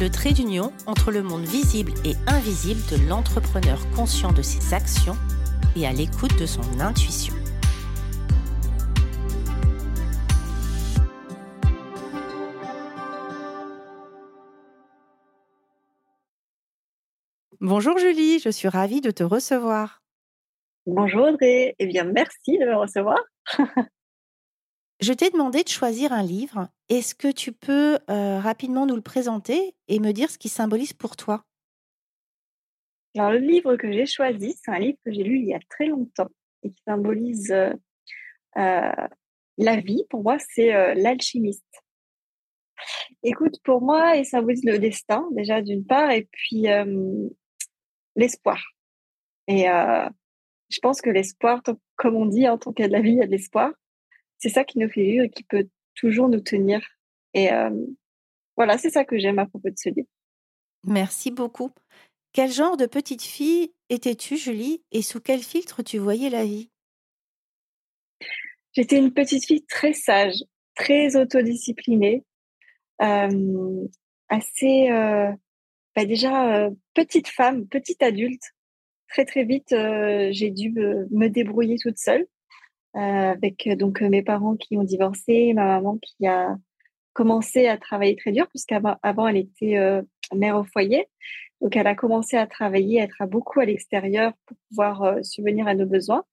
le trait d'union entre le monde visible et invisible de l'entrepreneur conscient de ses actions et à l'écoute de son intuition. Bonjour Julie, je suis ravie de te recevoir. Bonjour Audrey, eh bien merci de me recevoir. Je t'ai demandé de choisir un livre. Est-ce que tu peux euh, rapidement nous le présenter et me dire ce qu'il symbolise pour toi? Alors, le livre que j'ai choisi, c'est un livre que j'ai lu il y a très longtemps et qui symbolise euh, euh, la vie. Pour moi, c'est L'Alchimiste. Écoute, pour moi, il symbolise le destin, déjà d'une part, et puis l'espoir. Et je pense que l'espoir, comme on dit, en tant qu'il y a de la vie, il y a de l'espoir c'est ça qui nous fait vivre et qui peut toujours nous tenir. Et euh, voilà, c'est ça que j'aime à propos de ce livre. Merci beaucoup. Quel genre de petite fille étais-tu, Julie, et sous quel filtre tu voyais la vie? J'étais une petite fille très sage, très autodisciplinée, euh, assez, euh, bah déjà petite femme, petite adulte. Très très vite, j'ai dû me débrouiller toute seule. Euh, avec euh, donc euh, mes parents qui ont divorcé, ma maman qui a commencé à travailler très dur puisqu'avant avant elle était mère au foyer. Donc elle a commencé à travailler, à être beaucoup à l'extérieur pour pouvoir subvenir à nos besoins.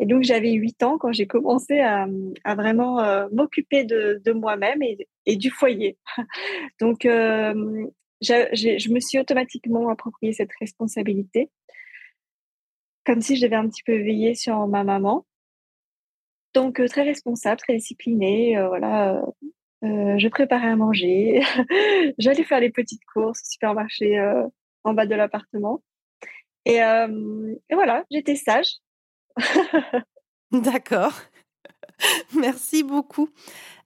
Et donc j'avais 8 ans quand j'ai commencé à, vraiment m'occuper de, moi-même et, du foyer. donc je me suis automatiquement approprié cette responsabilité, comme si je devais un petit peu veiller sur ma maman. Donc très responsable, très disciplinée, voilà. je préparais à manger, j'allais faire les petites courses au supermarché en bas de l'appartement. Et, et, voilà, j'étais sage. D'accord. Merci beaucoup.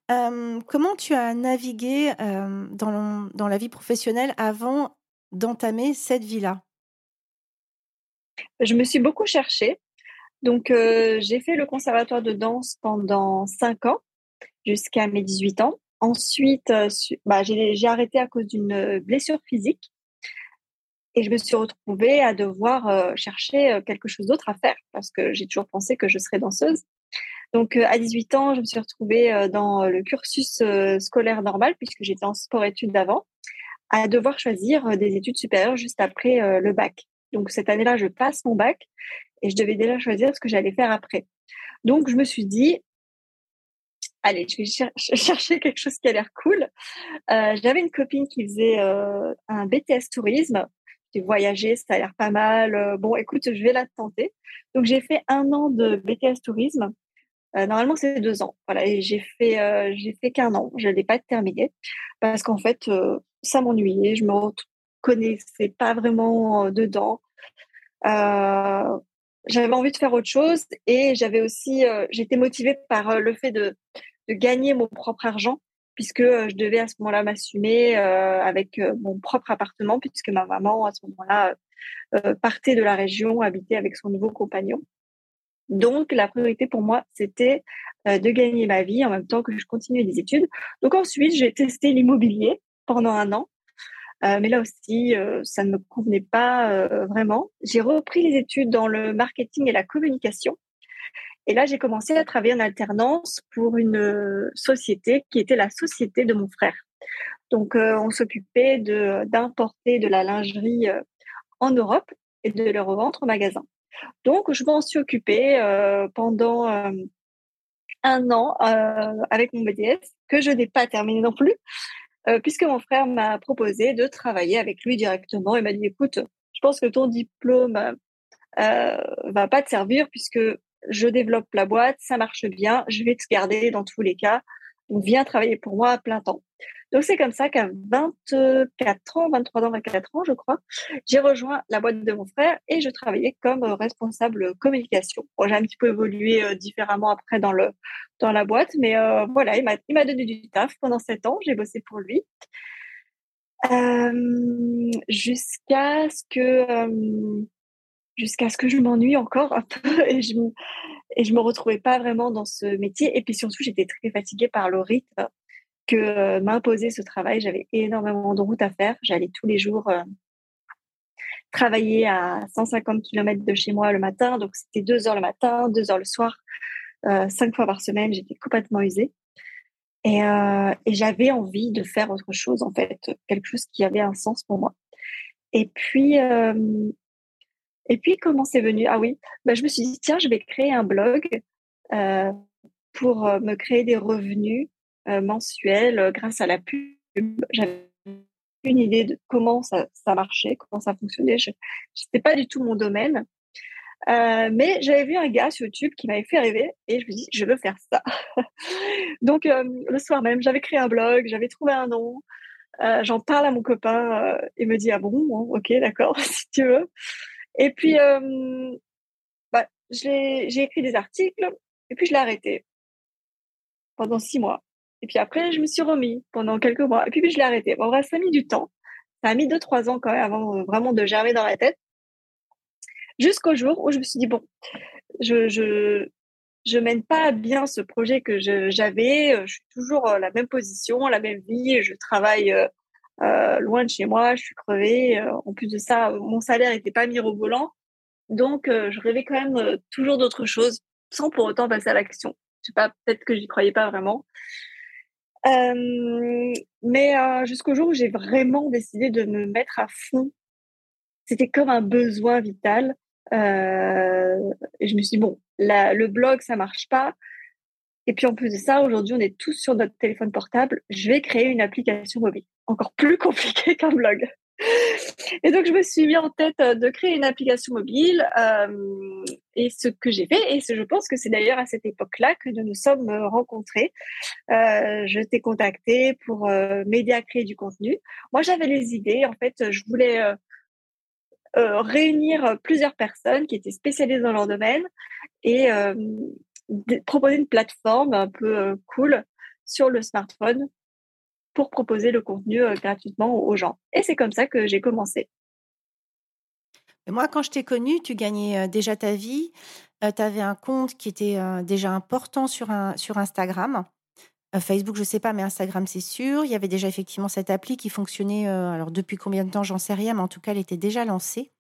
comment tu as navigué dans, dans la vie professionnelle avant d'entamer cette vie-là? Je me suis beaucoup cherchée. Donc, euh, j'ai fait le conservatoire de danse pendant cinq ans, jusqu'à mes 18 ans. Ensuite, euh, bah, j'ai arrêté à cause d'une blessure physique. Et je me suis retrouvée à devoir euh, chercher quelque chose d'autre à faire parce que j'ai toujours pensé que je serais danseuse. Donc, à 18 ans, je me suis retrouvée dans le cursus scolaire normal puisque j'étais en sport-études d'avant, à devoir choisir des études supérieures juste après le bac. Donc, cette année-là, je passe mon bac et je devais déjà choisir ce que j'allais faire après. Donc, je me suis dit, allez, je vais chercher quelque chose qui a l'air cool. Euh, j'avais une copine qui faisait euh, un BTS tourisme. J'ai voyagé, ça a l'air pas mal. Euh, bon, écoute, je vais la tenter. Donc, j'ai fait un an de BTS tourisme. normalement, c'est deux ans. Voilà, et j'ai fait, j'ai fait qu'un an. Je l'ai pas terminé parce qu'en fait, ça m'ennuyait. Je me connaissais pas vraiment dedans. Euh, j'avais envie de faire autre chose et j'avais aussi, euh, j'étais motivée par euh, le fait de, de, gagner mon propre argent puisque euh, je devais à ce moment-là m'assumer avec mon propre appartement puisque ma maman à ce moment-là partait de la région, habitait avec son nouveau compagnon. Donc la priorité pour moi c'était de gagner ma vie en même temps que je continuais des études. Donc ensuite j'ai testé l'immobilier pendant un an euh, mais là aussi, euh, ça ne me convenait pas euh, vraiment. J'ai repris les études dans le marketing et la communication. Et là, j'ai commencé à travailler en alternance pour une société qui était la société de mon frère. Donc, on s'occupait de d'importer de la lingerie en Europe et de le revendre au magasin. Donc, je m'en suis occupée pendant un an avec mon BDS que je n'ai pas terminé non plus euh, puisque mon frère m'a proposé de travailler avec lui directement. Il m'a dit, écoute, je pense que ton diplôme euh, va pas te servir puisque je développe la boîte, ça marche bien, je vais te garder dans tous les cas. Donc, viens travailler pour moi à plein temps. Donc c'est comme ça qu'à 24 ans, 23 ans, 24 ans, je crois, j'ai rejoint la boîte de mon frère et je travaillais comme responsable communication. j'ai un petit peu évolué euh, différemment après dans le dans la boîte, mais euh, voilà, il m'a donné du taf pendant 7 ans. J'ai bossé pour lui. Euh, jusqu'à ce que jusqu'à ce que je m'ennuie encore un peu et je et je me retrouvais pas vraiment dans ce métier et puis surtout j'étais très fatiguée par le rythme que euh, m'imposait ce travail. J'avais énormément de route à faire. J'allais tous les jours euh, travailler à 150 km de chez moi le matin. Donc c'était deux heures le matin deux heures le soir euh, cinq fois par semaine. J'étais complètement usée. Et, euh, j'avais envie de faire autre chose en fait quelque chose qui avait un sens pour moi. Et puis et puis, comment c'est venu? Ah oui, bah, je me suis dit, tiens, je vais créer un blog pour me créer des revenus euh, mensuels euh, grâce à la pub. J'avais une idée de comment ça, ça marchait, comment ça fonctionnait. Je n'était pas du tout mon domaine. Euh, mais j'avais vu un gars sur YouTube qui m'avait fait rêver et je me dis, je veux faire ça. Donc, le soir même, j'avais créé un blog, j'avais trouvé un nom. J'en parle à mon copain. il me dit, ah bon, ok, d'accord, si tu veux. Et puis, bah, j'ai écrit des articles et puis je l'ai arrêté pendant six mois. Et puis après, je me suis remis pendant quelques mois. Et puis, je l'ai arrêté. Bon, vrai, ça a mis du temps. Ça a mis deux, trois ans quand même avant euh, vraiment de germer dans la tête. Jusqu'au jour où je me suis dit, bon, je, je, je mène pas bien ce projet que j'avais. Je suis toujours la même position, la même vie. Je travaille euh, euh, loin de chez moi, je suis crevée. Euh, en plus de ça, mon salaire n'était pas mirobolant. Donc, euh, je rêvais quand même toujours d'autres choses, sans pour autant passer à l'action. Je sais pas, peut-être que j'y croyais pas vraiment. Mais jusqu'au jour où j'ai vraiment décidé de me mettre à fond, c'était comme un besoin vital. et je me suis dit, bon, le blog, ça marche pas. Et puis en plus de ça, aujourd'hui, on est tous sur notre téléphone portable. Je vais créer une application mobile, encore plus compliquée qu'un blog. Et donc, je me suis mis en tête euh, de créer une application mobile. Euh, et ce que j'ai fait, et je pense que c'est d'ailleurs à cette époque-là que nous nous sommes euh, rencontrés. Je t'ai contacté pour m'aider à créer du contenu. Moi, j'avais les idées. En fait, je voulais réunir plusieurs personnes qui étaient spécialisées dans leur domaine et proposer une plateforme un peu cool sur le smartphone pour proposer le contenu euh, gratuitement aux gens. Et c'est comme ça que j'ai commencé. moi, quand je t'ai connue, tu gagnais euh, déjà ta vie. tu avais un compte qui était déjà important sur, un, sur Instagram. Facebook, je sais pas, mais Instagram, c'est sûr. Il y avait déjà effectivement cette appli qui fonctionnait. alors, depuis combien de temps, j'en sais rien, mais en tout cas, elle était déjà lancée.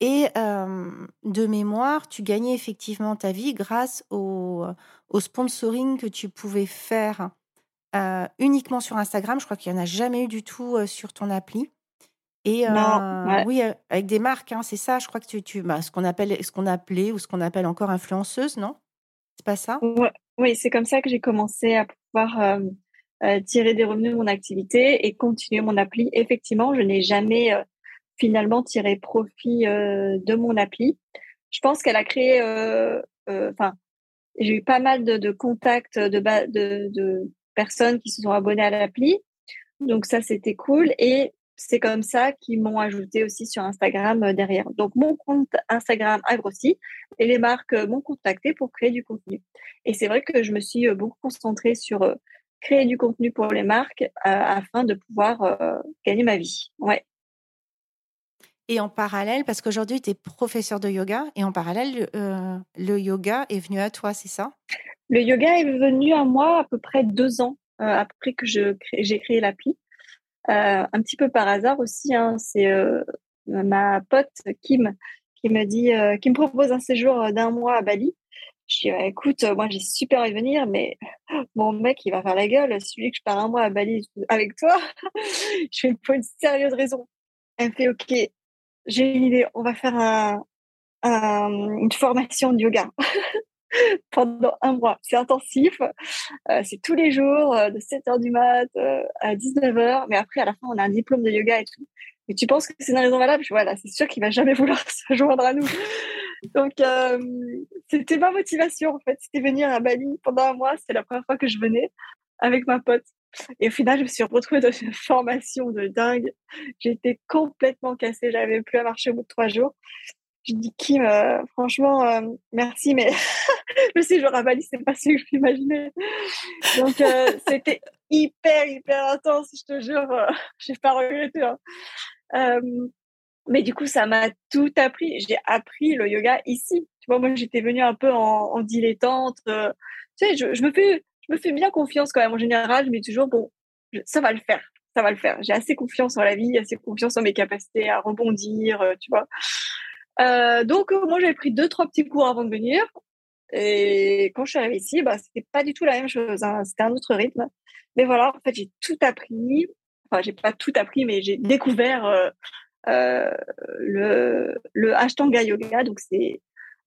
Et de mémoire, tu gagnais effectivement ta vie grâce au sponsoring que tu pouvais faire uniquement sur Instagram. Je crois qu'il n'y en a jamais eu du tout sur ton appli. Et oui, avec des marques, hein, c'est ça. Je crois que tu, tu bah, ce qu'on appelle, ce qu'on appelait ou ce qu'on appelle encore influenceuse, non? C'est pas ça? Oui, c'est comme ça que j'ai commencé à pouvoir tirer des revenus de mon activité et continuer mon appli. Effectivement, je n'ai jamais finalement tirer profit euh, de mon appli. Je pense qu'elle a créé, euh, euh, enfin, j'ai eu pas mal de, de contacts de, de, de, personnes qui se sont abonnées à l'appli. Donc ça, c'était cool. Et c'est comme ça qu'ils m'ont ajouté aussi sur Instagram derrière. Donc mon compte Instagram a grossi et les marques m'ont contacté pour créer du contenu. Et c'est vrai que je me suis beaucoup concentrée sur créer du contenu pour les marques afin de pouvoir gagner ma vie. Ouais. Et en parallèle, parce qu'aujourd'hui, tu es professeur de yoga, et en parallèle, euh, le yoga est venu à toi, c'est ça? Le yoga est venu à moi à peu près deux ans euh, après que j'ai créé l'appli. Euh, un petit peu par hasard aussi, hein, c'est ma pote Kim qui me dit, qui me propose un séjour d'un mois à Bali. Je dis, bah, écoute, moi j'ai super envie de venir, mais mon mec, il va faire la gueule. Celui que je pars un mois à Bali avec toi, je fais pour une sérieuse raison. Elle me fait, OK, j'ai une idée, on va faire un, une formation de yoga pendant un mois. C'est intensif, euh, c'est tous les jours, euh, de 7h du mat euh, à 19h, mais après, à la fin, on a un diplôme de yoga et tout. Et tu penses que c'est une raison valable? Voilà, c'est sûr qu'il va jamais vouloir se joindre à nous. Donc, c'était ma motivation, en fait. C'était venir à Bali pendant un mois. C'était la première fois que je venais avec ma pote. Et au final, je me suis retrouvée dans une formation de dingue. J'étais complètement cassée, j'avais plus à marcher au bout de trois jours. Je dis Kim, euh, franchement, euh, merci, mais le séjour à Bali, c'est pas ce que je m'imaginais. Donc, euh, c'était hyper, hyper intense, je te jure. Je n'ai pas regretté. Hein. mais du coup, ça m'a tout appris. J'ai appris le yoga ici. Tu vois, moi, j'étais venue un peu en, dilettante. tu sais, je, me fais, je me fais bien confiance quand même. En général, je me dis toujours, bon, ça va le faire. Ça va le faire. J'ai assez confiance en la vie, assez confiance en mes capacités à rebondir, tu vois. Euh, donc, euh, moi, j'avais pris deux, trois petits cours avant de venir. Et quand je suis arrivée ici, bah, c'était pas du tout la même chose. Hein. C'était un autre rythme. Mais voilà, en fait, j'ai tout appris. Enfin, j'ai pas tout appris, mais j'ai découvert euh, euh, le, le Ashtanga Yoga. Donc, c'est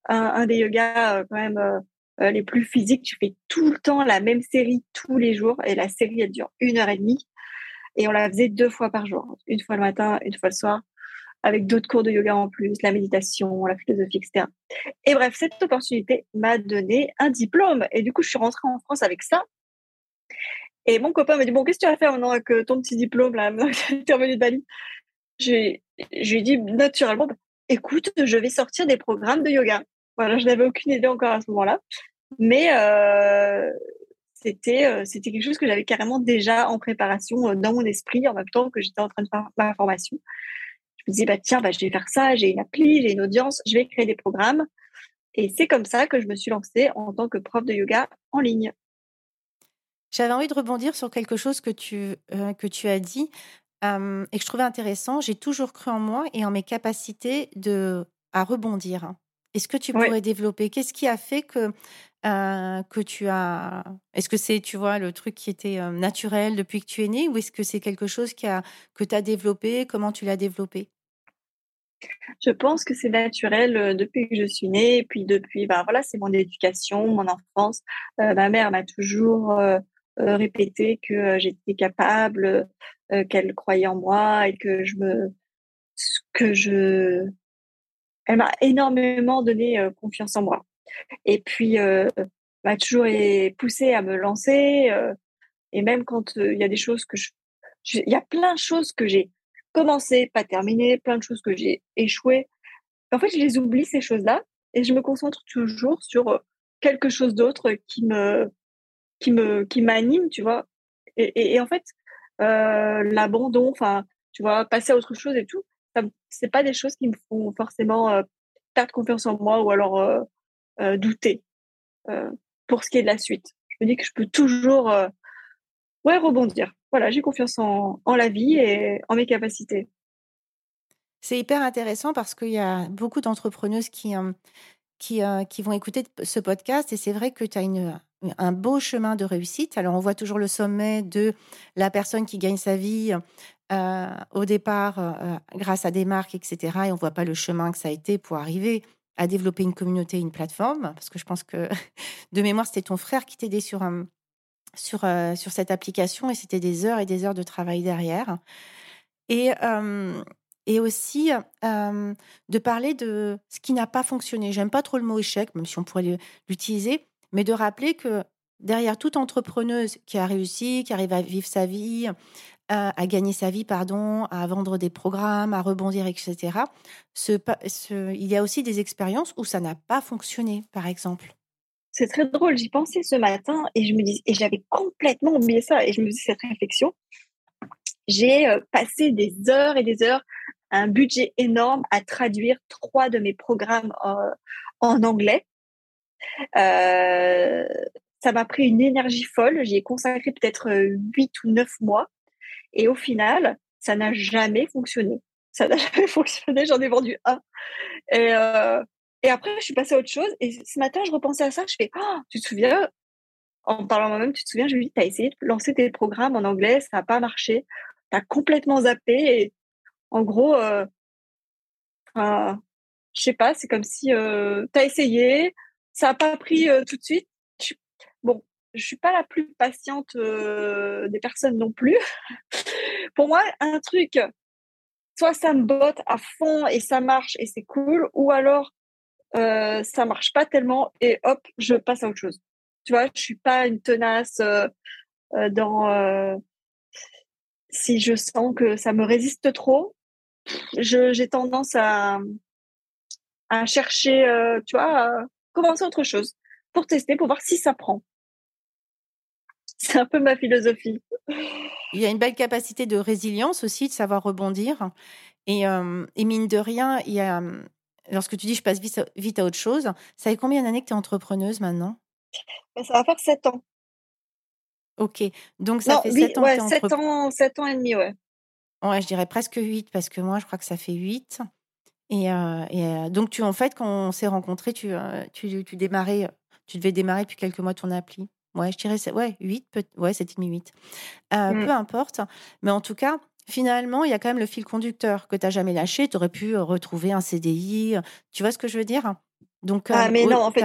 un, des yogas quand même les plus physiques. Tu fais tout le temps la même série tous les jours. Et la série, elle dure une heure et demie. Et on la faisait deux fois par jour. Une fois le matin, une fois le soir avec d'autres cours de yoga en plus, la méditation, la philosophie, etc. Et bref, cette opportunité m'a donné un diplôme. Et du coup, je suis rentrée en France avec ça. Et mon copain m'a dit, bon, qu'est-ce que tu vas faire maintenant avec ton petit diplôme, là, tu es revenu de Bali? Je lui ai dit naturellement, bah, écoute, je vais sortir des programmes de yoga. Voilà, je n'avais aucune idée encore à ce moment-là. Mais euh, c'était euh, c'était quelque chose que j'avais carrément déjà en préparation euh, dans mon esprit en même temps que j'étais en train de faire ma formation me disais, bah, tiens, bah, je vais faire ça, j'ai une appli, j'ai une audience, je vais créer des programmes. Et c'est comme ça que je me suis lancée en tant que prof de yoga en ligne. J'avais envie de rebondir sur quelque chose que tu, que tu as dit et que je trouvais intéressant. J'ai toujours cru en moi et en mes capacités de, à rebondir. Est-ce que tu pourrais développer? Qu'est-ce qui a fait que, euh, que tu as. Est-ce que c'est, tu vois, le truc qui était euh, naturel depuis que tu es né ou est-ce que c'est quelque chose qui a, que tu as développé? Comment tu l'as développé? Je pense que c'est naturel euh, depuis que je suis née. Et puis depuis, bah voilà, c'est mon éducation, mon enfance. Ma mère m'a toujours répété que j'étais capable, qu'elle croyait en moi et que je me, que je, elle m'a énormément donné confiance en moi. Et puis, m'a toujours poussé à me lancer. et même quand il y a des choses que je, il y a plein de choses que j'ai commencé, pas terminé, plein de choses que j'ai échoué. En fait, je les oublie ces choses-là et je me concentre toujours sur euh, quelque chose d'autre qui me qui me qui m'anime, tu vois. Et, en fait, euh, l'abandon, enfin, tu vois, passer à autre chose et tout, c'est pas des choses qui me font forcément euh, perdre confiance en moi ou alors douter pour ce qui est de la suite. Je me dis que je peux toujours ouais rebondir voilà, j'ai confiance en, la vie et en mes capacités. C'est hyper intéressant parce qu'il y a beaucoup d'entrepreneuses qui, euh, qui, euh, qui, vont écouter ce podcast et c'est vrai que tu as une, un beau chemin de réussite. Alors, on voit toujours le sommet de la personne qui gagne sa vie euh, au départ grâce à des marques, etc. Et on voit pas le chemin que ça a été pour arriver à développer une communauté, une plateforme. Parce que je pense que de mémoire, c'était ton frère qui t'aidait sur sur, euh, sur cette application et c'était des heures et des heures de travail derrière. Et, et aussi de parler de ce qui n'a pas fonctionné. J'aime pas trop le mot échec, même si on pourrait l'utiliser, mais de rappeler que derrière toute entrepreneuse qui a réussi, qui arrive à vivre sa vie, à gagner sa vie, pardon, à vendre des programmes, à rebondir, etc., il y a aussi des expériences où ça n'a pas fonctionné, par exemple. C'est très drôle, j'y pensais ce matin et je me et j'avais complètement oublié ça et je me dis cette réflexion. J'ai euh, passé des heures et des heures, un budget énorme à traduire trois de mes programmes en, anglais. Euh, ça m'a pris une énergie folle. J'y ai consacré peut-être euh, huit ou neuf mois. Et au final, ça n'a jamais fonctionné. Ça n'a jamais fonctionné. J'en ai vendu un. Et, et après, je suis passée à autre chose. Et ce matin, je repensais à ça. Je fais, oh, tu te souviens, en parlant moi-même, tu te souviens, je lui dis, tu as essayé de lancer tes programmes en anglais, ça n'a pas marché. Tu as complètement zappé. Et en gros, euh, euh, je sais pas, c'est comme si euh, tu as essayé, ça n'a pas pris tout de suite. bon, je suis pas la plus patiente des personnes non plus. Pour moi, un truc, soit ça me botte à fond et ça marche et c'est cool, ou alors euh, ça marche pas tellement et hop, je passe à autre chose. Tu vois, je suis pas une tenace. Dans si je sens que ça me résiste trop, j'ai tendance à, à chercher, tu vois, commencer autre chose pour tester, pour voir si ça prend. C'est un peu ma philosophie. Il y a une belle capacité de résilience aussi, de savoir rebondir. Et, et mine de rien, il y a, lorsque tu dis je passe vite, à autre chose, ça fait combien d'années que tu es entrepreneuse maintenant? Bah, Ça va faire 7 ans. Ok, donc ça fait 7 ans ouais, 7 ans, 7 ans et demi, ouais. Ouais, je dirais presque 8 parce que moi, je crois que ça fait 8. Et, et euh, donc, tu, en fait, quand on s'est rencontrés, tu, tu, tu, démarrais, tu devais démarrer depuis quelques mois ton appli. Ouais, je dirais ouais, 8, peut, ouais, 7,5, 8. Euh, mmh. Peu importe. Mais en tout cas, finalement, il y a quand même le fil conducteur que tu n'as jamais lâché. Tu aurais pu retrouver un CDI. Tu vois ce que je veux dire? Donc, Ah, mais non, en fait,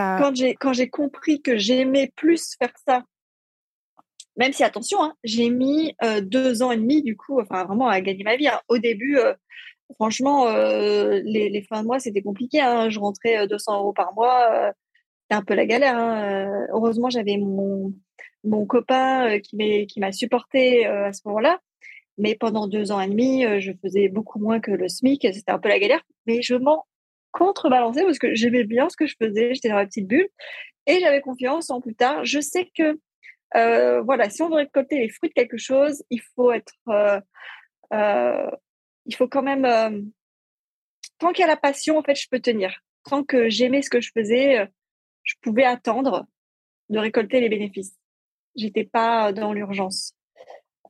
quand j'ai compris que j'aimais plus faire ça même si, attention, hein, j'ai mis deux ans et demi, du coup, enfin, vraiment à gagner ma vie. Hein. Au début, franchement, les, les, fins de mois, c'était compliqué. Hein. Je rentrais 200 euros par mois. c'était un peu la galère. Heureusement, j'avais mon, copain qui m'a supporté à ce moment-là. Mais pendant deux ans et demi, je faisais beaucoup moins que le SMIC. C'était un peu la galère. Mais je m'en contrebalançais parce que j'aimais bien ce que je faisais. J'étais dans ma petite bulle. Et j'avais confiance en plus tard. Je sais que euh, voilà, si on veut récolter les fruits de quelque chose, il faut être, euh, euh, il faut quand même, tant qu'il y a la passion, en fait, je peux tenir. Tant que j'aimais ce que je faisais, je pouvais attendre de récolter les bénéfices. J'étais pas dans l'urgence.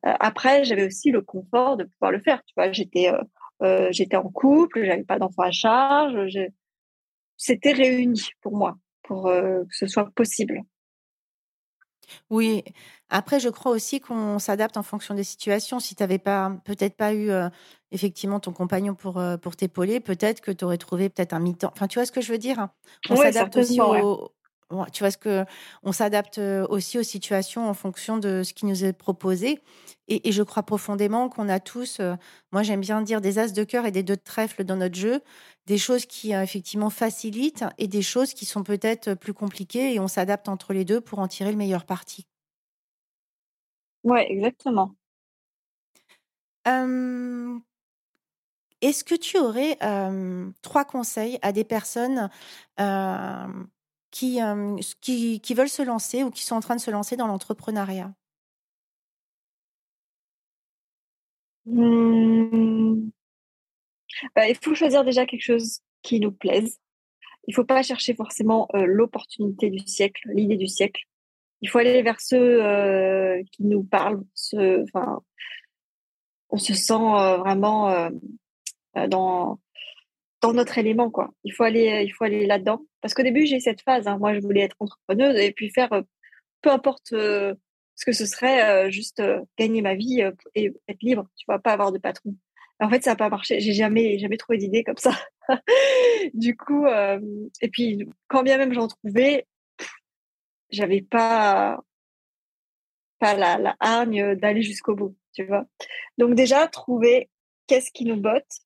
après, j'avais aussi le confort de pouvoir le faire. Tu vois, j'étais, j'étais en couple, j'avais pas d'enfants à charge. C'était réuni pour moi, pour que ce soit possible. Oui, après, je crois aussi qu'on s'adapte en fonction des situations. Si tu n'avais pas, peut-être pas eu effectivement ton compagnon pour, pour t'épauler, peut-être que tu aurais trouvé peut-être un mi-temps. Enfin, tu vois ce que je veux dire? On s'adapte aussi au, tu vois ce que on s'adapte aussi aux situations en fonction de ce qui nous est proposé. Et, je crois profondément qu'on a tous, moi j'aime bien dire des as de cœur et des deux de trèfle dans notre jeu, des choses qui effectivement facilitent et des choses qui sont peut-être plus compliquées et on s'adapte entre les deux pour en tirer le meilleur parti. Ouais, exactement. Est-ce que tu aurais trois conseils à des personnes qui, qui, qui, veulent se lancer ou qui sont en train de se lancer dans l'entrepreneuriat mmh. bah, Il faut choisir déjà quelque chose qui nous plaise. Il ne faut pas chercher forcément l'opportunité du siècle, l'idée du siècle. Il faut aller vers ceux qui nous parlent. Ce, on se sent vraiment dans, dans notre élément. Quoi. Il faut aller, il faut aller là-dedans. Parce qu'au début, j'ai cette phase. Hein. Moi, je voulais être entrepreneuse et puis faire euh, peu importe euh, ce que ce serait, euh, juste gagner ma vie et être libre. Tu vois, pas avoir de patron. En fait, ça n'a pas marché. J'ai jamais, jamais trouvé d'idée comme ça. du coup, et puis quand bien même j'en trouvais, j'avais pas, pas la, la hargne d'aller jusqu'au bout. Tu vois. Donc déjà, trouver qu'est-ce qui nous botte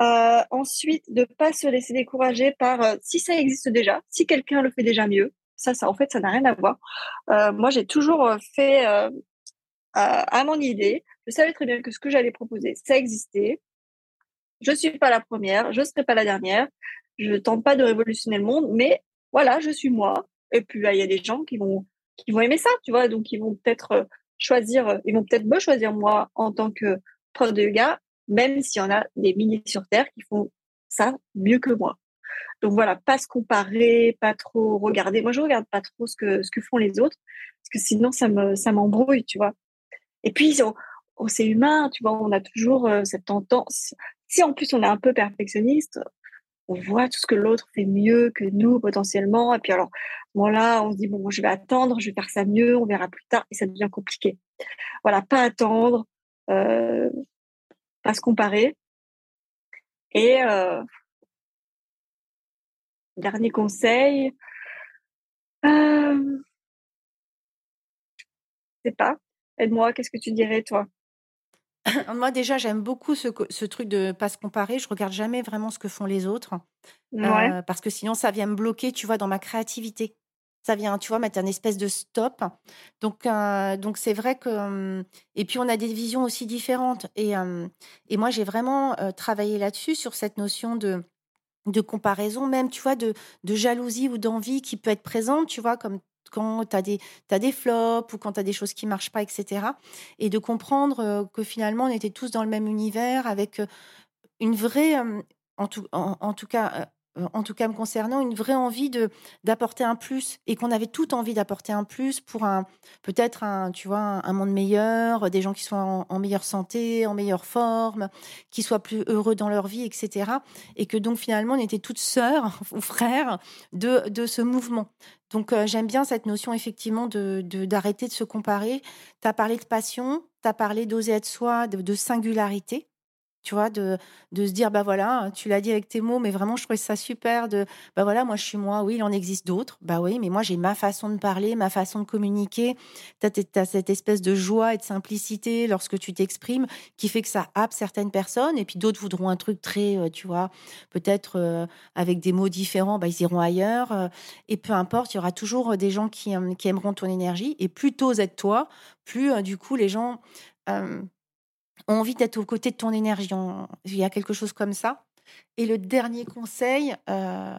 euh, ensuite, de pas se laisser décourager par euh, si ça existe déjà, si quelqu'un le fait déjà mieux. Ça, ça en fait, ça n'a rien à voir. Euh, moi, j'ai toujours fait à mon idée. Je savais très bien que ce que j'allais proposer, ça existait. Je suis pas la première, je serai pas la dernière. Je tente pas de révolutionner le monde, mais voilà, je suis moi. Et puis il y a des gens qui vont qui vont aimer ça, tu vois, donc ils vont peut-être choisir, ils vont peut-être me choisir moi en tant que prof de yoga même s'il y en a des milliers sur Terre qui font ça mieux que moi. Donc voilà, pas se comparer, pas trop regarder. Moi, je regarde pas trop ce que, ce que font les autres, parce que sinon, ça me, ça m'embrouille, tu vois. Et puis, c'est humain, tu vois, on a toujours euh, cette tendance. Si en plus on est un peu perfectionniste, on voit tout ce que l'autre fait mieux que nous potentiellement. Et puis alors, voilà, on se dit, bon, je vais attendre, je vais faire ça mieux, on verra plus tard, et ça devient compliqué. Voilà, pas attendre, euh, pas se comparer. Et euh, dernier conseil, euh, je sais pas. Aide-moi, qu'est-ce que tu dirais toi? Moi déjà, j'aime beaucoup ce, ce, truc de pas se comparer. Je regarde jamais vraiment ce que font les autres, euh, parce que sinon ça vient me bloquer, tu vois, dans ma créativité. Ça vient, tu vois, mettre un espèce de stop. Donc, donc c'est vrai que. Et puis, on a des visions aussi différentes. Et, et moi, j'ai vraiment travaillé là-dessus, sur cette notion de, de comparaison, même, tu vois, de, de jalousie ou d'envie qui peut être présente, tu vois, comme quand tu as as des flops ou quand tu as des choses qui marchent pas, etc. Et de comprendre que finalement, on était tous dans le même univers avec une vraie, en tout, en tout cas, euh, en tout cas me concernant, une vraie envie de d'apporter un plus et qu'on avait toute envie d'apporter un plus pour un peut-être un tu vois un, monde meilleur, des gens qui soient en, meilleure santé, en meilleure forme, qui soient plus heureux dans leur vie, etc. Et que donc finalement on était toutes sœurs ou frères de de ce mouvement. Donc euh, j'aime bien cette notion effectivement de d'arrêter de, se comparer. Tu as parlé de passion, tu as parlé d'oser être soi, de singularité tu vois, de, de se dire, bah voilà, tu l'as dit avec tes mots, mais vraiment, je trouvais ça super de, bah voilà, moi, je suis moi, oui, il en existe d'autres, bah oui, mais moi, j'ai ma façon de parler, ma façon de communiquer. Tu as, cette espèce de joie et de simplicité lorsque tu t'exprimes qui fait que ça happe certaines personnes, et puis d'autres voudront un truc très, euh, tu vois, peut-être euh, avec des mots différents, bah, ils iront ailleurs. Euh, et peu importe, il y aura toujours des gens qui, qui aimeront ton énergie, et plus t'oses être toi, plus, du coup, les gens ont envie d'être aux côtés de ton énergie. Il y a quelque chose comme ça. Et le dernier conseil, euh,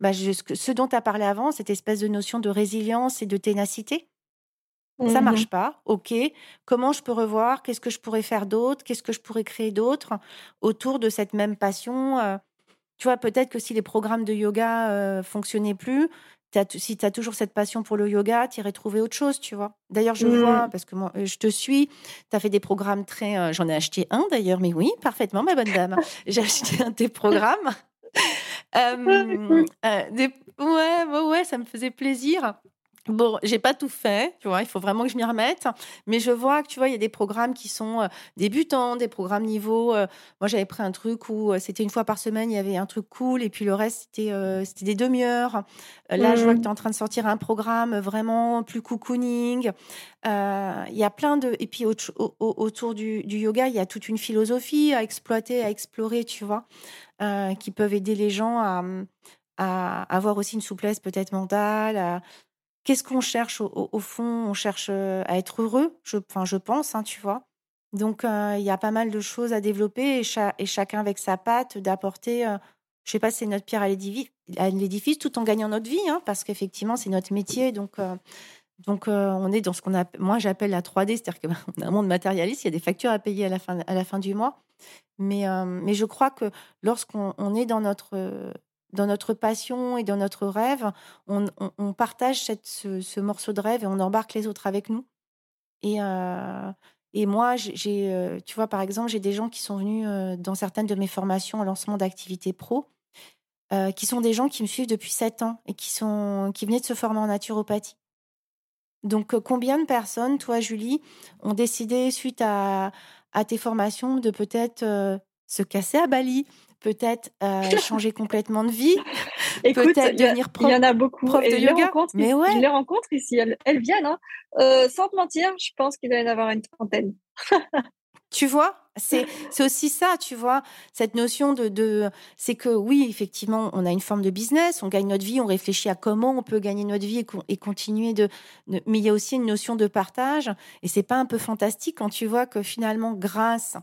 bah, ce dont tu as parlé avant, cette espèce de notion de résilience et de ténacité, ça mmh marche pas. Ok. Comment je peux revoir? Qu'est-ce que je pourrais faire d'autre? Qu'est-ce que je pourrais créer d'autre autour de cette même passion euh? Tu vois, peut-être que si les programmes de yoga euh, fonctionnaient plus, si tu as toujours cette passion pour le yoga, tu irais trouver autre chose, tu vois. D'ailleurs, je vois, parce que moi, je te suis, tu as fait des programmes très. Euh, j'en ai acheté un d'ailleurs, mais oui, parfaitement, ma bonne dame. J'ai acheté un de tes programmes. euh, des... ouais, ouais, ouais, ça me faisait plaisir. Bon, j'ai pas tout fait, tu vois, il faut vraiment que je m'y remette. Mais je vois que, tu vois, il y a des programmes qui sont euh, débutants, des programmes niveau. Euh, moi, j'avais pris un truc où euh, c'était une fois par semaine, il y avait un truc cool, et puis le reste, c'était c'était des demi-heures. Là, je vois que mmh. tu es en train de sortir un programme vraiment plus cocooning. Il y a plein de. Et puis, autour du, du, yoga, il y a toute une philosophie à exploiter, à explorer, tu vois, qui peuvent aider les gens à, à avoir aussi une souplesse peut-être mentale, à qu'est-ce qu'on cherche au, fond? On cherche euh, à être heureux, je, enfin, je pense, hein, tu vois. Donc, euh, il y a pas mal de choses à développer et, chacun avec sa patte d'apporter, euh, je sais pas, c'est notre pierre à l'édifice, tout en gagnant notre vie, hein, parce qu'effectivement, c'est notre métier. Donc, donc on est dans ce qu'on a, moi j'appelle la 3D, c'est-à-dire qu'on a un monde matérialiste, il y a des factures à payer à la fin, à la fin du mois. Mais, mais je crois que lorsqu'on est dans notre dans notre passion et dans notre rêve, on, partage ce, morceau de rêve et on embarque les autres avec nous. Et, euh, et moi, j'ai, euh, tu vois, par exemple, j'ai des gens qui sont venus euh, dans certaines de mes formations en lancement d'activités pro, qui sont des gens qui me suivent depuis sept ans et qui, sont, qui venaient de se former en naturopathie. Donc, combien de personnes, toi, Julie, ont décidé, suite à tes formations, de peut-être se casser à Bali, peut-être euh, changer complètement de vie, peut-être devenir prof, il y en a beaucoup. prof de yoga. Mais ouais. Je les rencontre ici, elles, elles viennent. Hein. Euh, sans te mentir, je pense qu'il doit y en avoir une trentaine. Tu vois, c'est aussi ça, tu vois, cette notion de, c'est que oui, effectivement, on a une forme de business, on gagne notre vie, on réfléchit à comment on peut gagner notre vie et, continuer de, mais il y a aussi une notion de partage et c'est pas un peu fantastique quand tu vois que finalement, grâce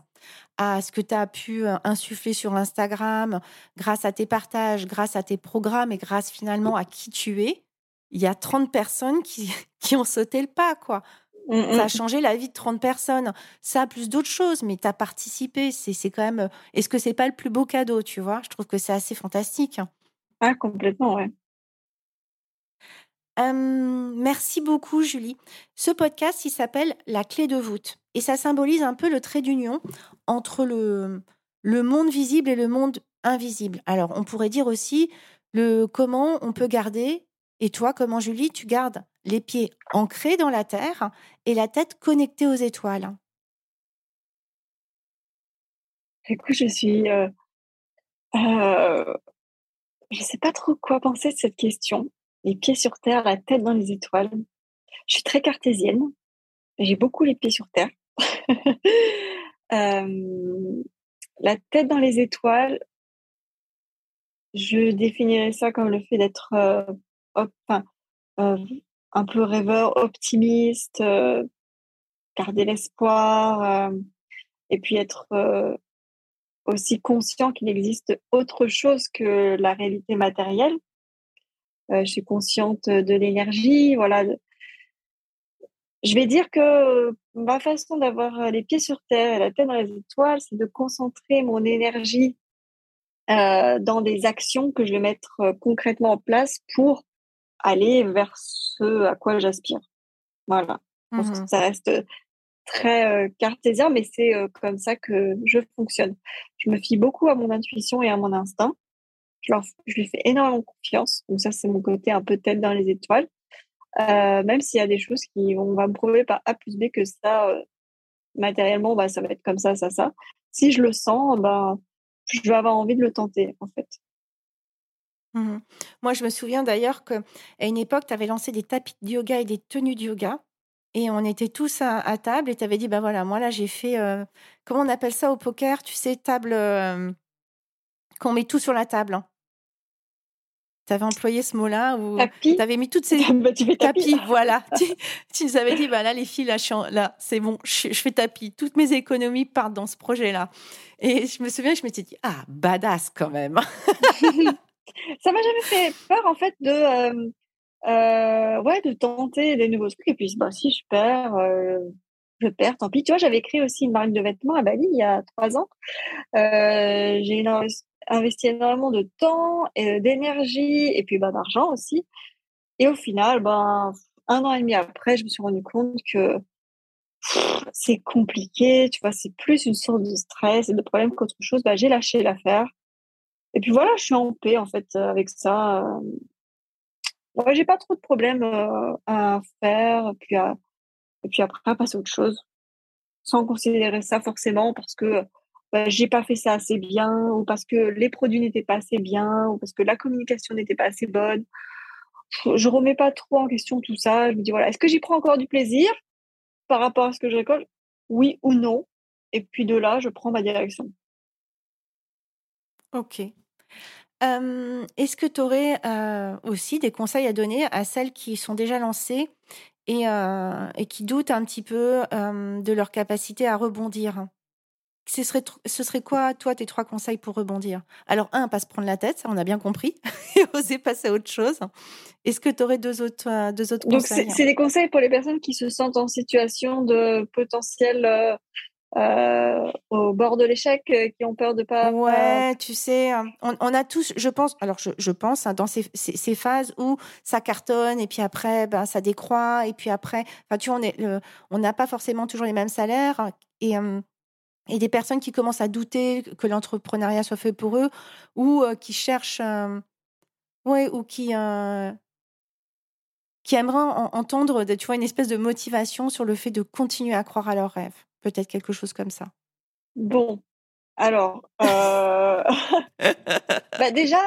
à ce que tu as pu euh, insuffler sur Instagram, grâce à tes partages, grâce à tes programmes et grâce finalement à qui tu es, il y a 30 personnes qui, qui ont sauté le pas, quoi. Mmh, ça a changé la vie de 30 personnes. Ça, plus d'autres choses, mais tu as participé. C'est quand même. Est-ce que c'est pas le plus beau cadeau, tu vois? Je trouve que c'est assez fantastique. Ah, complètement, ouais. merci beaucoup, Julie. Ce podcast, il s'appelle La clé de voûte. Et ça symbolise un peu le trait d'union entre le, le monde visible et le monde invisible. Alors, on pourrait dire aussi le comment on peut garder, et toi, comment, Julie, tu gardes les pieds ancrés dans la terre et la tête connectée aux étoiles Écoute, je suis. Euh, euh, je ne sais pas trop quoi penser de cette question. Les pieds sur terre, la tête dans les étoiles. Je suis très cartésienne. J'ai beaucoup les pieds sur terre. Euh, la tête dans les étoiles, je définirais ça comme le fait d'être un peu rêveur, optimiste, garder l'espoir, et puis être aussi conscient qu'il existe autre chose que la réalité matérielle. je suis consciente de l'énergie, voilà. Je vais dire que ma façon d'avoir les pieds sur terre et la tête dans les étoiles, c'est de concentrer mon énergie dans des actions que je vais mettre concrètement en place pour aller vers ce à quoi j'aspire. Voilà. Mmh ça reste très cartésien, mais c'est comme ça que je fonctionne. Je me fie beaucoup à mon intuition et à mon instinct. Je, je lui fais énormément confiance. Donc ça, c'est mon côté un peu tête dans les étoiles. même s'il y a des choses qui vont va me prouver par A plus B que ça, matériellement, bah, ça va être comme ça, ça, ça. Si je le sens, bah, je vais avoir envie de le tenter, en fait. Mmh Moi, je me souviens d'ailleurs qu'à une époque, tu avais lancé des tapis de yoga et des tenues de yoga. Et on était tous à, table et tu avais dit, bah voilà, moi là, j'ai fait, euh, comment on appelle ça au poker? Tu sais, table, euh, qu'on met tout sur la table. Hein. Tu avais employé ce mot-là ou tu avais mis toutes ces bah, tapis, voilà. tu, nous avais dit, bah là, les filles, là, là c'est bon, je, fais tapis. Toutes mes économies partent dans ce projet-là. Et je me souviens, je m'étais dit, ah, badass quand même. ça m'a jamais fait peur en fait de euh, euh, ouais de tenter des nouveaux trucs et puis bah si je perds euh, je perds tant pis tu vois j'avais écrit aussi une marque de vêtements à Bali il y a trois ans j'ai investi énormément de temps et d'énergie et puis bah d'argent aussi et au final ben un an et demi après je me suis rendu compte que c'est compliqué, tu vois, c'est plus une source de stress et de problèmes qu'autre chose. Bah, j'ai lâché l'affaire. Et puis voilà, je suis en paix en fait euh, avec ça. Ouais, j'ai pas trop de problèmes euh, à faire, et puis, et puis après à passer à autre chose, sans considérer ça forcément parce que bah, j'ai pas fait ça assez bien, ou parce que les produits n'étaient pas assez bien, ou parce que la communication n'était pas assez bonne. Je remets pas trop en question tout ça. Je me dis voilà, est-ce que j'y prends encore du plaisir par rapport à ce que je récolte? Oui ou non Et puis de là, je prends ma direction. Ok. est-ce que tu aurais aussi des conseils à donner à celles qui sont déjà lancées et, et qui doutent un petit peu de leur capacité à rebondir? Ce serait, ce serait quoi, toi, tes trois conseils pour rebondir? Alors, un, pas se prendre la tête, ça, on a bien compris, et oser passer à autre chose. Est-ce que tu aurais deux autres, deux autres conseils? Donc, c'est des conseils pour les personnes qui se sentent en situation de potentiel euh, au bord de l'échec, euh, qui ont peur de pas. Ouais, tu sais, hein, on, a tous, je pense, alors je, pense hein, dans ces, ces, phases où ça cartonne et puis après, ben ça décroît et puis après, enfin tu vois, on n'a pas forcément toujours les mêmes salaires et et des personnes qui commencent à douter que l'entrepreneuriat soit fait pour eux ou euh, qui cherchent, ouais, ou qui qui aimeraient entendre, tu vois, une espèce de motivation sur le fait de continuer à croire à leurs rêves. Peut-être quelque chose comme ça. Bon, alors, euh, bah déjà,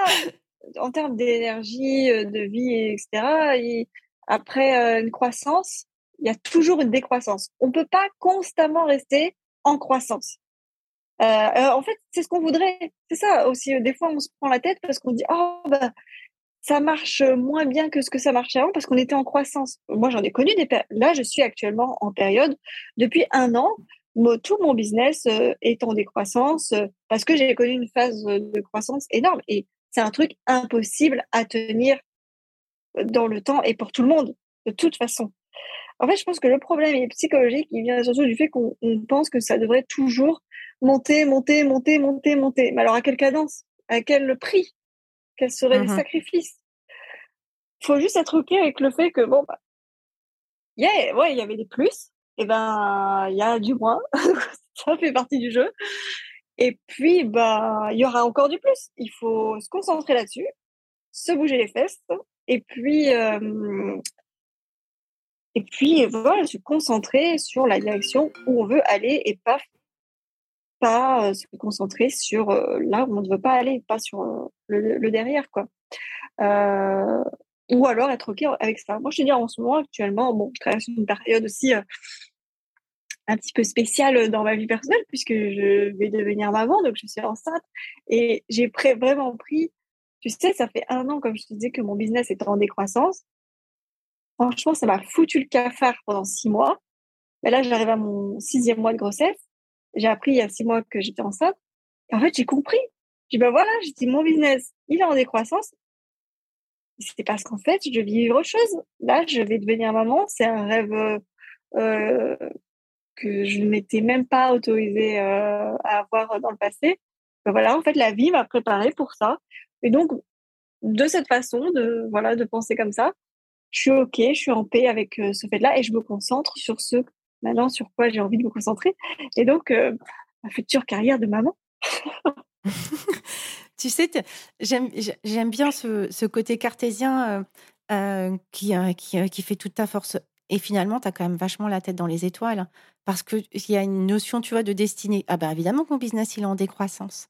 en termes d'énergie, euh, de vie, etc., après euh, une croissance, il y a toujours une décroissance. On ne peut pas constamment rester en croissance. en fait, c'est ce qu'on voudrait. C'est ça aussi. Des fois, on se prend la tête parce qu'on dit, oh, bah, ça marche moins bien que ce que ça marchait avant parce qu'on était en croissance. Moi, j'en ai connu des là, je suis actuellement en période depuis un an. tout mon business euh, est en décroissance euh, parce que j'ai connu une phase de croissance énorme et c'est un truc impossible à tenir dans le temps et pour tout le monde de toute façon. En fait, je pense que le problème est psychologique. Il vient surtout du fait qu'on pense que ça devrait toujours monter, monter, monter, monter, monter. Mais alors à quelle cadence? À quel prix? Quels seraient les mmh sacrifices? Il faut juste être OK avec le fait que, bon, bah, yeah, ouais, il y avait des plus, et ben, il y a du moins, ça fait partie du jeu. Et puis, bah, il y aura encore du plus. Il faut se concentrer là-dessus, se bouger les fesses, et puis, et puis, voilà, se concentrer sur la direction où on veut aller et pas se concentrer sur là où on ne veut pas aller, pas sur le, derrière, quoi. ou alors être OK avec ça. Moi, je te dis, en ce moment, actuellement, bon, je traverse une période aussi un petit peu spéciale dans ma vie personnelle, puisque je vais devenir maman, donc je suis enceinte. Et j'ai vraiment pris, tu sais, ça fait un an, comme je te disais, que mon business est en décroissance. franchement, ça m'a foutu le cafard pendant six mois. Mais là, j'arrive à mon sixième mois de grossesse. J'ai appris il y a six mois que j'étais enceinte. En fait, j'ai compris. J'ai dit, ben voilà, j'ai dit, mon business, il est en décroissance. C'était parce qu'en fait, je vivre autre chose. Là, je vais devenir maman. C'est un rêve euh, que je ne m'étais même pas autorisée euh, à avoir dans le passé. Ben voilà, en fait, la vie m'a préparée pour ça. Et donc, de cette façon, de voilà, de penser comme ça, je suis ok, je suis en paix avec euh, ce fait-là et je me concentre sur ce maintenant sur quoi j'ai envie de me concentrer. Et donc, euh, ma future carrière de maman. tu sais, j'aime bien ce, côté cartésien qui, qui, qui fait toute ta force. Et finalement, tu as quand même vachement la tête dans les étoiles. Parce qu'il y a une notion, tu vois, de destinée. Ah ben évidemment que mon business, il est en décroissance.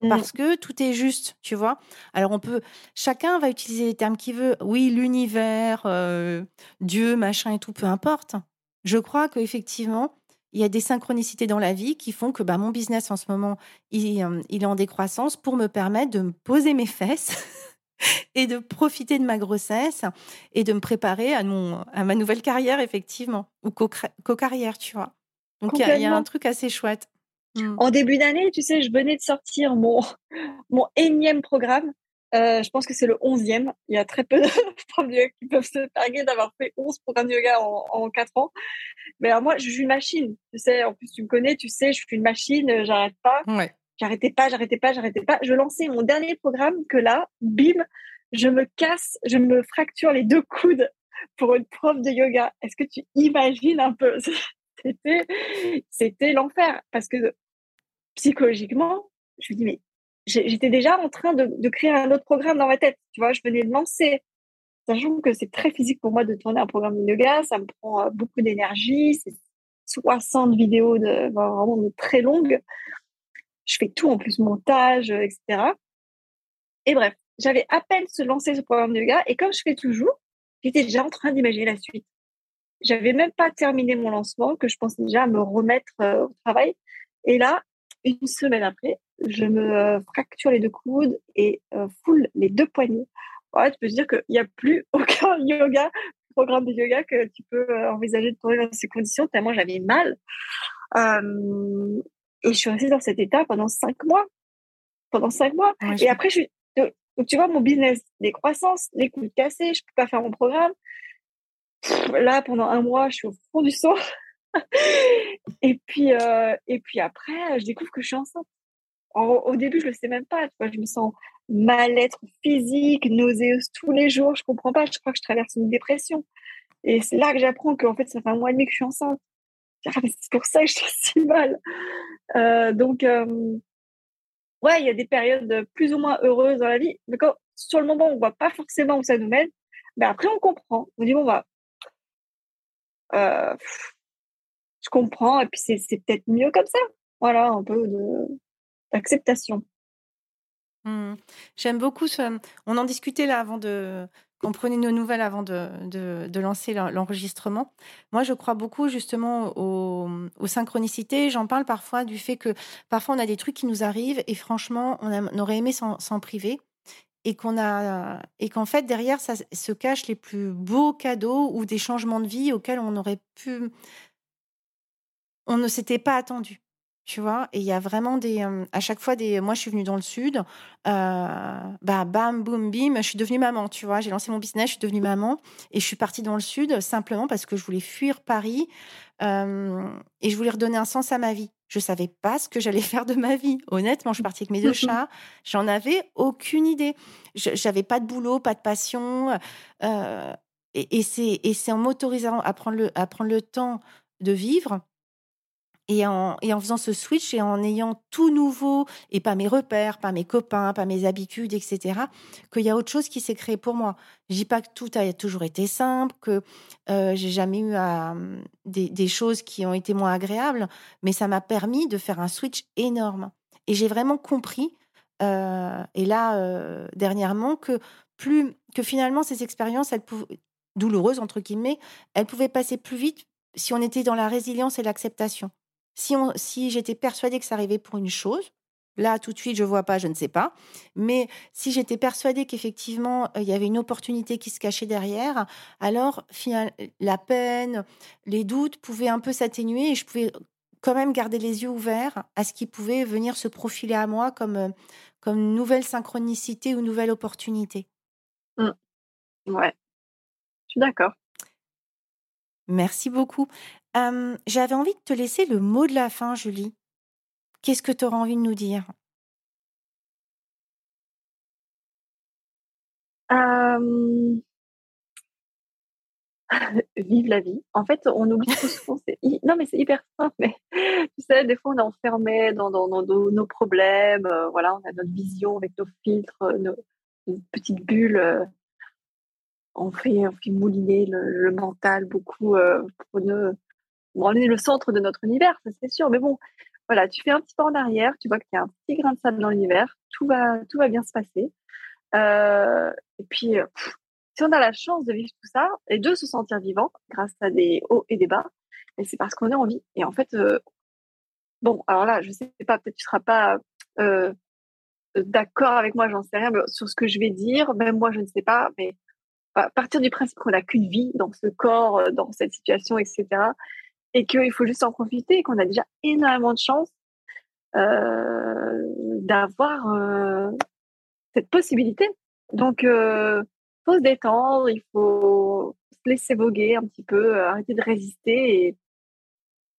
Mmh. Parce que tout est juste, tu vois. Alors on peut, chacun va utiliser les termes qu'il veut. Oui, l'univers, euh, Dieu, machin et tout, peu importe. Je crois qu'effectivement, il y a des synchronicités dans la vie qui font que bah, mon business en ce moment, il, euh, il est en décroissance pour me permettre de me poser mes fesses et de profiter de ma grossesse et de me préparer à, mon, à ma nouvelle carrière, effectivement, ou co-carrière, tu vois. Donc, il y, a un truc assez chouette. Mmh. En début d'année, tu sais, je venais de sortir mon, mon énième programme. Euh, je pense que c'est le onzième. Il y a très peu de profs de yoga qui peuvent se targuer d'avoir fait 11 programmes de yoga en, en 4 ans. Mais alors moi, je suis une machine. Tu sais, en plus, tu me connais, tu sais, je suis une machine, j'arrête pas. Ouais. J'arrêtais pas, j'arrêtais pas, j'arrêtais pas. Je lançais mon dernier programme que là, bim, je me casse, je me fracture les deux coudes pour une prof de yoga. Est-ce que tu imagines un peu? C'était, c'était l'enfer parce que psychologiquement, je me dis mais j'étais déjà en train de, créer un autre programme dans ma tête. Tu vois, je venais de lancer, sachant que c'est très physique pour moi de tourner un programme de yoga, ça me prend euh, beaucoup d'énergie, c'est 60 vidéos vraiment de très longues je fais tout en plus, montage, euh, etc. Et bref, j'avais à peine se lancer ce programme de yoga et comme je fais toujours, j'étais déjà en train d'imaginer la suite. J'avais même pas terminé mon lancement que je pensais déjà à me remettre euh, au travail. Et là, une semaine après, je me euh, fracture les deux coudes et foule les deux poignets. Ouais, tu peux te dire qu'il n'y a plus aucun yoga, programme de yoga que tu peux envisager de tourner dans ces conditions, tellement j'avais mal. Euh, et je suis restée dans cet état pendant cinq mois. Pendant cinq mois. et après, je suis. Donc, tu vois, mon business, des croissances, les coups cassés, je peux pas faire mon programme. là, pendant un mois, je suis au fond du saut. et puis, euh, et puis après, je découvre que je suis enceinte. au début, je le sais même pas. Je me sens mal-être physique, nauséeuse tous les jours. Je comprends pas. Je crois que je traverse une dépression. Et c'est là que j'apprends qu'en fait, ça fait un mois et demi que je suis enceinte. Ah, c'est pour ça que je suis si mal. Euh, donc, euh, ouais, il y a des périodes plus ou moins heureuses dans la vie. Mais quand, sur le moment, on voit pas forcément où ça nous mène, mais après, on comprend. On dit, bon, bah, je comprends, et puis c'est, peut-être mieux comme ça. Voilà, un peu d'acceptation. Mmh. J'aime beaucoup ce. On en discutait là avant de, on prenait nos nouvelles avant de, lancer l'enregistrement. Moi, je crois beaucoup justement aux, synchronicités. J'en parle parfois du fait que parfois on a des trucs qui nous arrivent et franchement, on, aurait aimé s'en priver et qu'on a et qu'en fait derrière ça se cachent les plus beaux cadeaux ou des changements de vie auxquels on aurait pu on ne s'était pas attendu tu vois? Et il y a vraiment des à chaque fois des moi je suis venue dans le sud euh, bah bam boum bim je suis devenue maman tu vois? J'ai lancé mon business je suis devenue maman et je suis partie dans le sud simplement parce que je voulais fuir Paris et je voulais redonner un sens à ma vie. Je savais pas ce que j'allais faire de ma vie. Honnêtement je suis partie avec mes deux chats j'en avais aucune idée. J'avais pas de boulot pas de passion et, et c'est et c'est en m'autorisant à prendre le à prendre le temps de vivre et en, faisant ce switch et en ayant tout nouveau, et pas mes repères, pas mes copains, pas mes habitudes, etc., qu'il y a autre chose qui s'est créé pour moi. Je dis pas que tout a toujours été simple, que euh, j'ai jamais eu à, des, choses qui ont été moins agréables, mais ça m'a permis de faire un switch énorme. Et j'ai vraiment compris, euh, et là, euh, dernièrement, que plus que finalement ces expériences, elles douloureuses entre guillemets, elles pouvaient passer plus vite si on était dans la résilience et l'acceptation. Si, si j'étais persuadée que ça arrivait pour une chose, Là, tout de suite, je vois pas, je ne sais pas. Mais si j'étais persuadée qu'effectivement, il y avait une opportunité qui se cachait derrière, alors la peine, les doutes pouvaient un peu s'atténuer et je pouvais quand même garder les yeux ouverts à ce qui pouvait venir se profiler à moi comme, comme nouvelle synchronicité ou nouvelle opportunité. Mmh. Ouais, je suis d'accord. Merci beaucoup. J'avais envie de te laisser le mot de la fin, Julie. Qu'est-ce que tu auras envie de nous dire? Vive la vie. En fait, on oublie trop souvent. Non, mais c'est hyper simple. Tu sais, des fois, on est enfermé dans, nos, problèmes. Euh, voilà, on a notre vision avec nos filtres, euh, nos, petites bulles. Euh, on, fait, on fait mouliner le, mental beaucoup pour ne. Est le centre de notre univers, ça c'est sûr. Mais bon, voilà, tu fais un petit pas en arrière, tu vois qu'il y a un petit grain de sable dans l'univers, tout va, tout va bien se passer. et puis, si on a la chance de vivre tout ça et de se sentir vivant grâce à des hauts et des bas, et c'est parce qu'on est en vie. Et en fait, euh, bon, alors là, je sais pas, peut-être tu seras pas euh, d'accord avec moi, j'en sais rien, sur ce que je vais dire, même moi, je ne sais pas, mais partir du principe qu'on n'a qu'une vie dans ce corps, euh, dans cette situation, etc., et qu'il faut juste en profiter, et qu'on a déjà énormément de chance d'avoir cette possibilité. Donc, faut se détendre, il faut se laisser voguer un petit peu, euh, arrêter de résister et,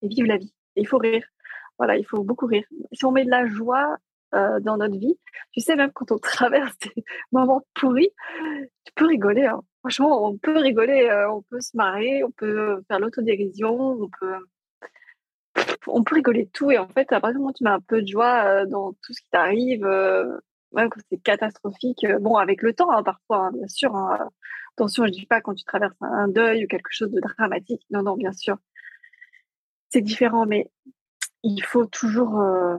vivre la vie. il faut rire. Voilà, il faut beaucoup rire. Si on met de la joie euh, dans notre vie, tu sais, même quand on traverse des moments pourris, tu peux rigoler. Hein. Franchement, on peut rigoler, euh, on peut se marrer, on peut faire l'autodérision, on peut, on peut rigoler tout. Et en fait, à partir du moment où tu mets un peu de joie dans tout ce qui t'arrive, même quand c'est catastrophique, euh, bon, avec le temps, hein, parfois, hein, bien sûr. Attention, je dis pas quand tu traverses un deuil ou quelque chose de dramatique. Non, non, bien sûr. C'est différent, mais il faut toujours, euh,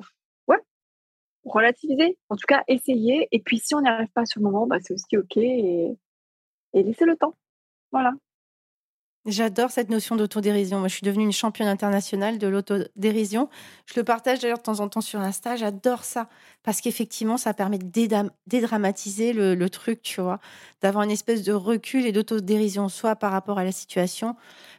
relativiser. En tout cas, essayer. Et puis, si on n'y arrive pas sur le moment, bah, c'est aussi OK et, et laisser le temps. Voilà. J'adore cette notion d'autodérision. Moi, je suis devenue une championne internationale de l'autodérision. Je le partage d'ailleurs de temps en temps sur Insta. J'adore ça parce qu'effectivement, ça permet de dédramatiser le, truc, tu vois, d'avoir une espèce de recul et d'autodérision, soit par rapport à la situation,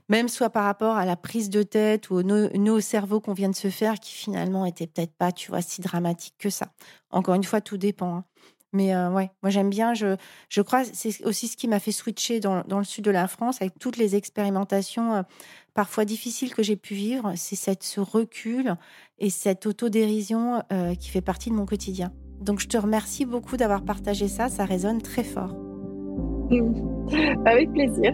même soit par rapport à la prise de tête ou au nos cerveau qu'on vient de se faire, qui finalement était peut-être pas, tu vois, si dramatique que ça. Encore une fois, tout dépend. Hein. Mais euh, ouais, moi j'aime bien. Je, je crois c'est aussi ce qui m'a fait switcher dans, dans, le sud de la France avec toutes les expérimentations euh, parfois difficiles que j'ai pu vivre. C'est ce recul et cette autodérision euh, qui fait partie de mon quotidien. Donc je te remercie beaucoup d'avoir partagé ça. Ça résonne très fort. Avec plaisir.